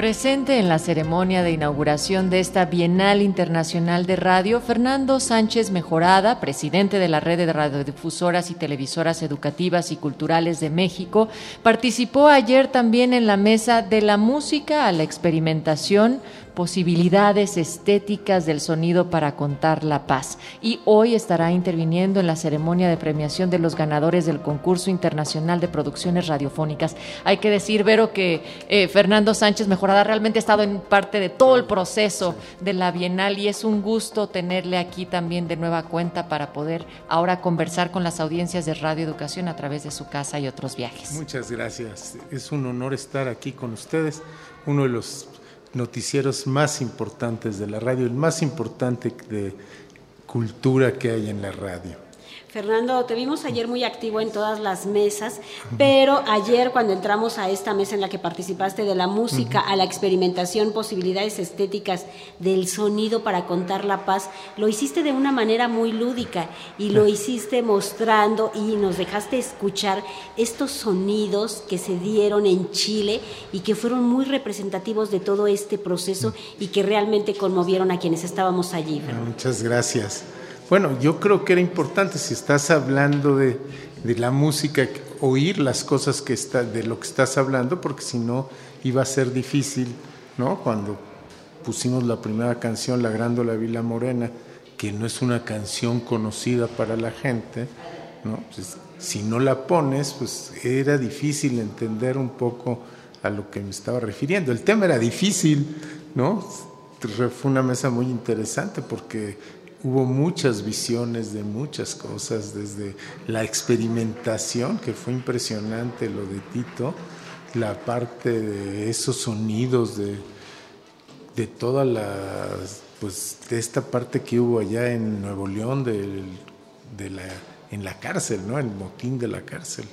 Presente en la ceremonia de inauguración de esta Bienal Internacional de Radio, Fernando Sánchez Mejorada, presidente de la Red de Radiodifusoras y Televisoras Educativas y Culturales de México, participó ayer también en la mesa de la música a la experimentación posibilidades estéticas del sonido para contar la paz. Y hoy estará interviniendo en la ceremonia de premiación de los ganadores del concurso internacional de producciones radiofónicas. Hay que decir, Vero, que eh, Fernando Sánchez Mejorada realmente ha estado en parte de todo el proceso de la Bienal y es un gusto tenerle aquí también de nueva cuenta para poder ahora conversar con las audiencias de Radio Educación a través de su casa y otros viajes. Muchas gracias. Es un honor estar aquí con ustedes. Uno de los noticieros más importantes de la radio, el más importante de cultura que hay en la radio. Fernando, te vimos ayer muy activo en todas las mesas, pero ayer cuando entramos a esta mesa en la que participaste de la música a la experimentación, posibilidades estéticas del sonido para contar la paz, lo hiciste de una manera muy lúdica y lo hiciste mostrando y nos dejaste escuchar estos sonidos que se dieron en Chile y que fueron muy representativos de todo este proceso y que realmente conmovieron a quienes estábamos allí. Muchas gracias. Bueno, yo creo que era importante si estás hablando de, la música, oír las cosas que está, de lo que estás hablando, porque si no iba a ser difícil, ¿no? Cuando pusimos la primera canción, La Grándola Vila Morena, que no es una canción conocida para la gente, ¿no? Pues, si no la pones, pues era difícil entender un poco a lo que me estaba refiriendo. El tema era difícil, ¿no? Fue una mesa muy interesante porque hubo muchas visiones de muchas cosas, desde la experimentación, que fue impresionante lo de Tito, la parte de esos sonidos, de, de toda la, pues, de esta parte que hubo allá en Nuevo León, de, de la, en la cárcel, ¿no? El motín de la cárcel.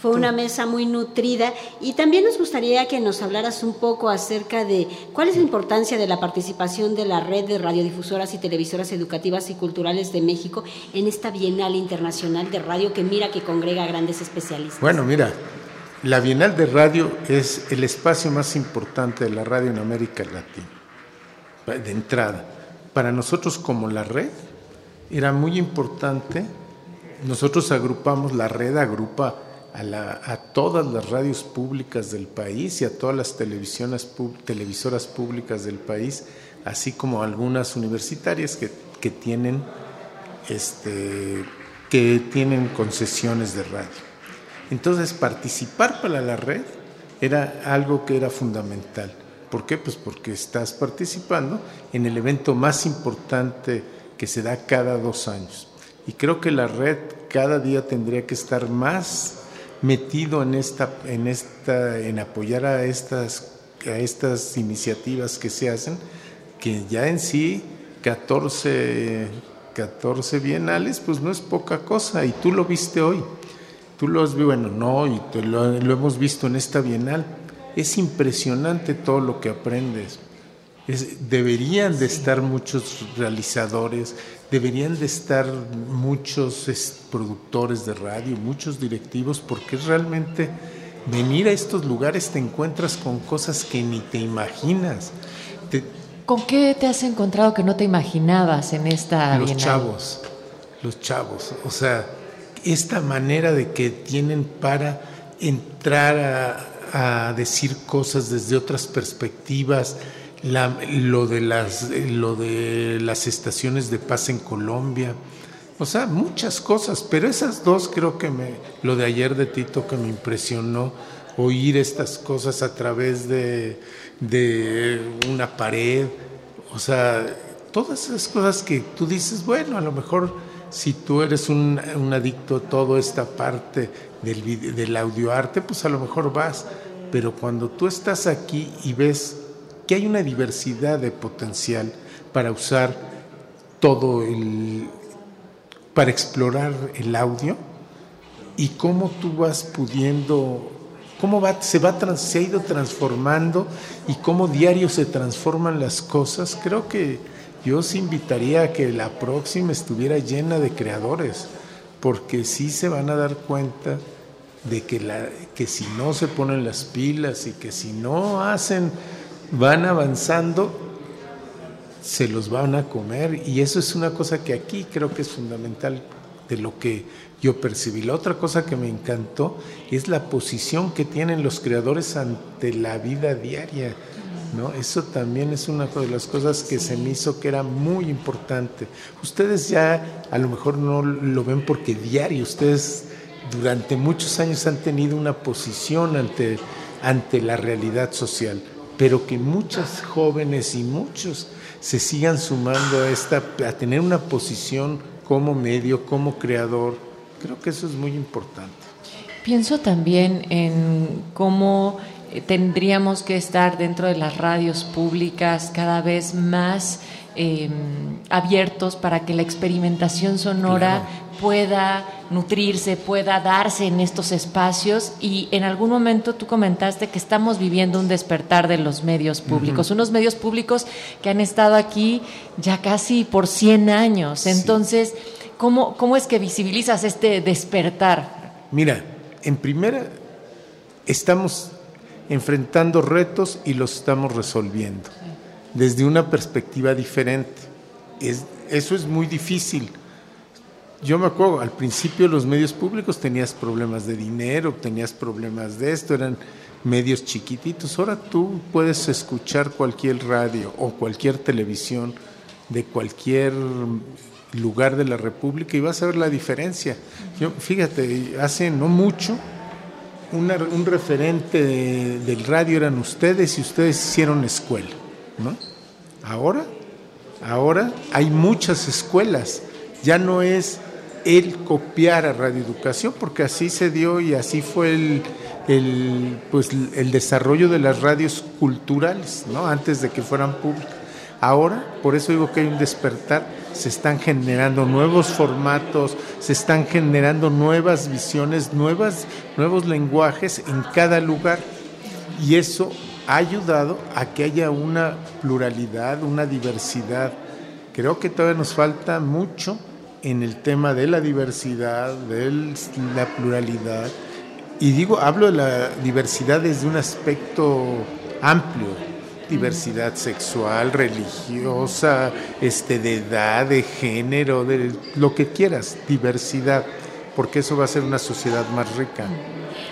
Fue una mesa muy nutrida y también nos gustaría que nos hablaras un poco acerca de cuál es la importancia de la participación de la red de radiodifusoras y televisoras educativas y culturales de México en esta Bienal Internacional de Radio que mira que congrega a grandes especialistas. Bueno, mira, la Bienal de Radio es el espacio más importante de la radio en América Latina, de entrada. Para nosotros como la red era muy importante nosotros agrupamos, la red agrupa a, todas las radios públicas del país y a todas las televisoras públicas del país, así como algunas universitarias que, que, tienen, este, que tienen concesiones de radio. Entonces, participar para la red era algo que era fundamental. ¿Por qué? Pues porque estás participando en el evento más importante que se da cada dos años. Y creo que la red cada día tendría que estar más metido en esta, en esta, en apoyar a estas, a estas iniciativas que se hacen, que ya en sí 14, 14 bienales, pues no es poca cosa, y tú lo viste hoy. Tú lo has visto, bueno, no, y lo, lo hemos visto en esta bienal. Es impresionante todo lo que aprendes. Es, deberían de estar muchos realizadores, deberían de estar muchos productores de radio, muchos directivos, porque realmente venir a estos lugares te encuentras con cosas que ni te imaginas. ¿Con qué te has encontrado que no te imaginabas en esta Los chavos, los chavos, o sea, esta manera de que tienen para entrar a decir cosas desde otras perspectivas, lo, de las, lo de las estaciones de paz en Colombia, o sea, muchas cosas, pero esas dos creo que me, lo de ayer de Tito que me impresionó, oír estas cosas a través de, de una pared, o sea, todas esas cosas que tú dices, bueno, a lo mejor si tú eres un, un adicto a toda esta parte del, del audioarte, pues a lo mejor vas, pero cuando tú estás aquí y ves que hay una diversidad de potencial para usar todo el, para explorar el audio y cómo tú vas pudiendo, cómo se, va, se ha ido transformando y cómo diario se transforman las cosas, creo que yo os invitaría a que la próxima estuviera llena de creadores, porque sí se van a dar cuenta de que, la, que si no se ponen las pilas y que si no hacen, van avanzando, se los van a comer. Y eso es una cosa que aquí creo que es fundamental de lo que yo percibí. La otra cosa que me encantó es la posición que tienen los creadores ante la vida diaria. ¿no? Eso también es una de las cosas que se me hizo que era muy importante. Ustedes ya a lo mejor no lo ven porque diario, ustedes durante muchos años han tenido una posición ante, ante la realidad social, pero que muchas jóvenes y muchos se sigan sumando a, esta, a tener una posición como medio, como creador. Creo que eso es muy importante. Pienso también en cómo tendríamos que estar dentro de las radios públicas cada vez más em, abiertos para que la experimentación sonora pueda nutrirse, pueda darse en estos espacios y en algún momento tú comentaste que estamos viviendo un despertar de los medios públicos, unos medios públicos que han estado aquí ya casi por 100 años. Entonces, ¿cómo, ¿cómo es que visibilizas este despertar? Mira, en primera, estamos enfrentando retos y los estamos resolviendo desde una perspectiva diferente. Es, eso es muy difícil yo me acuerdo, al principio los medios públicos tenías problemas de dinero, tenías problemas de esto, eran medios chiquititos. Ahora tú puedes escuchar cualquier radio o cualquier televisión de cualquier lugar de la República y vas a ver la diferencia. Yo, fíjate, hace no mucho un referente del radio eran ustedes y ustedes hicieron escuela, ¿no? Ahora, ahora hay muchas escuelas. Ya no es el copiar a Radio Educación, porque así se dio y así fue el, el, pues, el desarrollo de las radios culturales, ¿no? antes de que fueran públicas. Ahora, por eso digo que hay un despertar, se están generando nuevos formatos, se están generando nuevas visiones, nuevas, nuevos lenguajes en cada lugar. Y eso ha ayudado a que haya una pluralidad, una diversidad. Creo que todavía nos falta mucho en el tema de la diversidad, de la pluralidad. Y digo, hablo de la diversidad desde un aspecto amplio, diversidad sexual, religiosa, este, de edad, de género, de lo que quieras, diversidad, porque eso va a ser una sociedad más rica.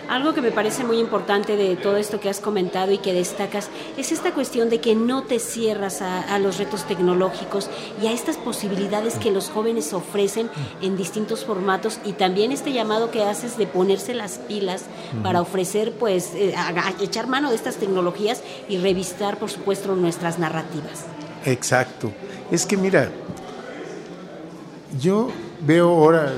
Algo que me parece muy importante de todo esto que has comentado y que destacas es esta cuestión de que no te cierras a, los retos tecnológicos y a estas posibilidades que los jóvenes ofrecen en distintos formatos y también este llamado que haces de ponerse las pilas para ofrecer, pues, eh, echar mano de estas tecnologías y revistar, por supuesto, nuestras narrativas. Exacto. Es que mira, yo veo ahora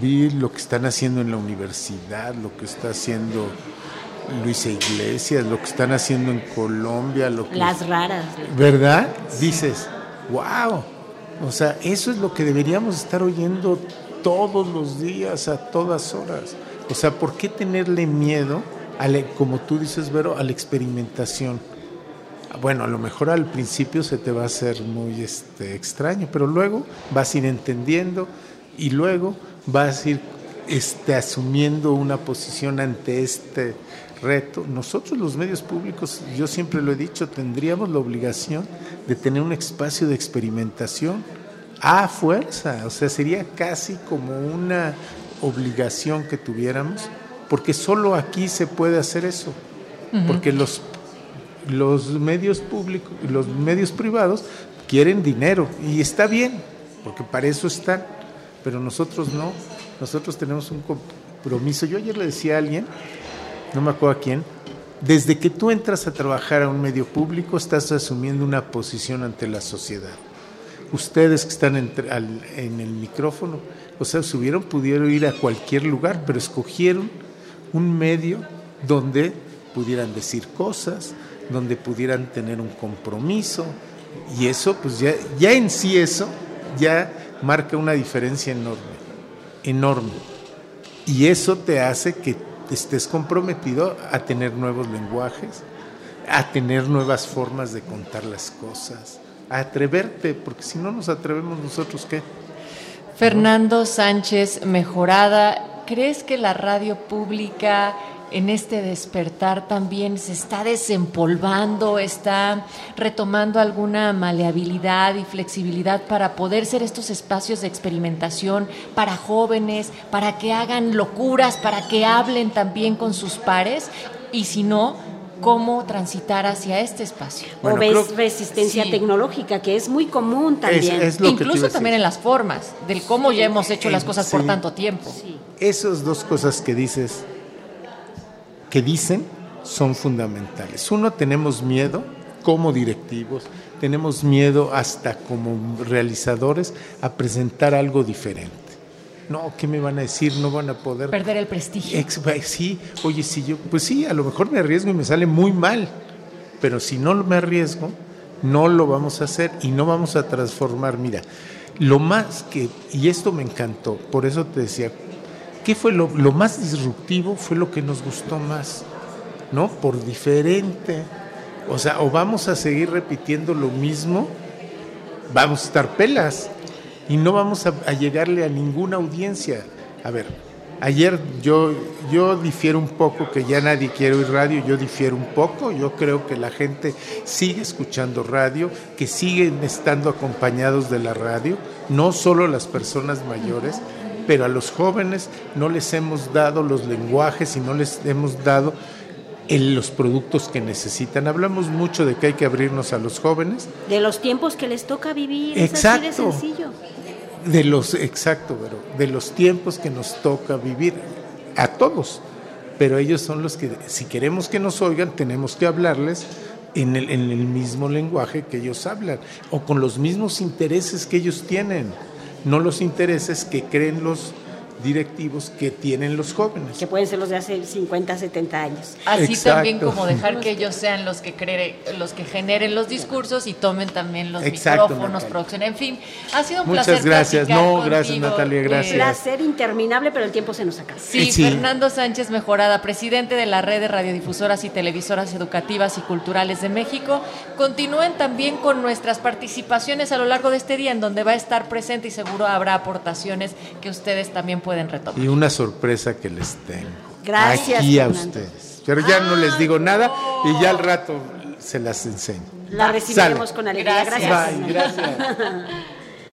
vi lo que están haciendo en la universidad, lo que está haciendo Luisa Iglesias, lo que están haciendo en Colombia, lo que las raras, ¿verdad? Dices, wow, o sea, eso es lo que deberíamos estar oyendo todos los días, a todas horas. O sea, ¿por qué tenerle miedo, a como tú dices, Vero, a la experimentación? Bueno, a lo mejor al principio se te va a hacer muy este, extraño, pero luego vas a ir entendiendo y luego vas a ir este, asumiendo una posición ante este reto. Nosotros los medios públicos, yo siempre lo he dicho, tendríamos la obligación de tener un espacio de experimentación a fuerza, o sea, sería casi como una obligación que tuviéramos, porque solo aquí se puede hacer eso, porque los, los medios públicos, los medios privados quieren dinero y está bien, porque para eso están pero nosotros no, nosotros tenemos un compromiso. Yo ayer le decía a alguien, no me acuerdo a quién, desde que tú entras a trabajar a un medio público estás asumiendo una posición ante la sociedad. Ustedes que están en, el micrófono, o sea, si hubieran pudieron ir a cualquier lugar, pero escogieron un medio donde pudieran decir cosas, donde pudieran tener un compromiso, y eso, pues ya, ya en sí eso, ya marca una diferencia enorme, enorme. Y eso te hace que estés comprometido a tener nuevos lenguajes, a tener nuevas formas de contar las cosas, a atreverte, porque si no nos atrevemos nosotros, ¿qué? Fernando Sánchez Mejorada, ¿crees que la radio pública en este despertar también se está desempolvando, está retomando alguna maleabilidad y flexibilidad para poder ser estos espacios de experimentación para jóvenes, para que hagan locuras, para que hablen también con sus pares? Y si no, cómo transitar hacia este espacio. o ves resistencia tecnológica, que es muy común también. Incluso también en las formas, del cómo ya hemos hecho las cosas por tanto tiempo. Esas dos cosas que dices, que dicen, son fundamentales. Uno, tenemos miedo como directivos, tenemos miedo hasta como realizadores a presentar algo diferente no, ¿qué me van a decir? No van a poder... Perder el prestigio. sí, oye, si yo, pues sí, a lo mejor me arriesgo y me sale muy mal, pero si no me arriesgo, no lo vamos a hacer y no vamos a transformar. Mira, lo más que, y esto me encantó, por eso te decía, ¿qué fue lo, más disruptivo? Fue lo que nos gustó más, ¿no? Por diferente. O sea, o vamos a seguir repitiendo lo mismo, vamos a estar pelas y no vamos a, llegarle a ninguna audiencia. A ver, ayer yo, yo difiero un poco, que ya nadie quiere oír radio, yo difiero un poco, yo creo que la gente sigue escuchando radio, que siguen estando acompañados de la radio, no solo las personas mayores, pero a los jóvenes no les hemos dado los lenguajes y no les hemos dado en los productos que necesitan. Hablamos mucho de que hay que abrirnos a los jóvenes. De los tiempos que les toca vivir. Exacto. Es así de sencillo. De los, exacto, pero de los tiempos que nos toca vivir a todos. Pero ellos son los que, si queremos que nos oigan, tenemos que hablarles en el, en el mismo lenguaje que ellos hablan o con los mismos intereses que ellos tienen, no los intereses que creen los directivos que tienen los jóvenes. Que pueden ser los de hace 50, 70 años. Así también como dejar que ellos sean los que creen, los que generen los discursos y tomen también los micrófonos, producción, en fin. Ha sido un Muchas placer. gracias. No, gracias Natalia, gracias. Un placer interminable, pero el tiempo se nos acaba. Sí, sí, Fernando Sánchez Mejorada, presidente de la red de radiodifusoras y televisoras educativas y culturales de México. Continúen también con nuestras participaciones a lo largo de este día, en donde va a estar presente y seguro habrá aportaciones que ustedes también pueden y una sorpresa que les tengo. Gracias. Aquí a ustedes. Pero ya no les digo nada y ya al rato se las enseño. La recibiremos con alegría. Gracias. gracias.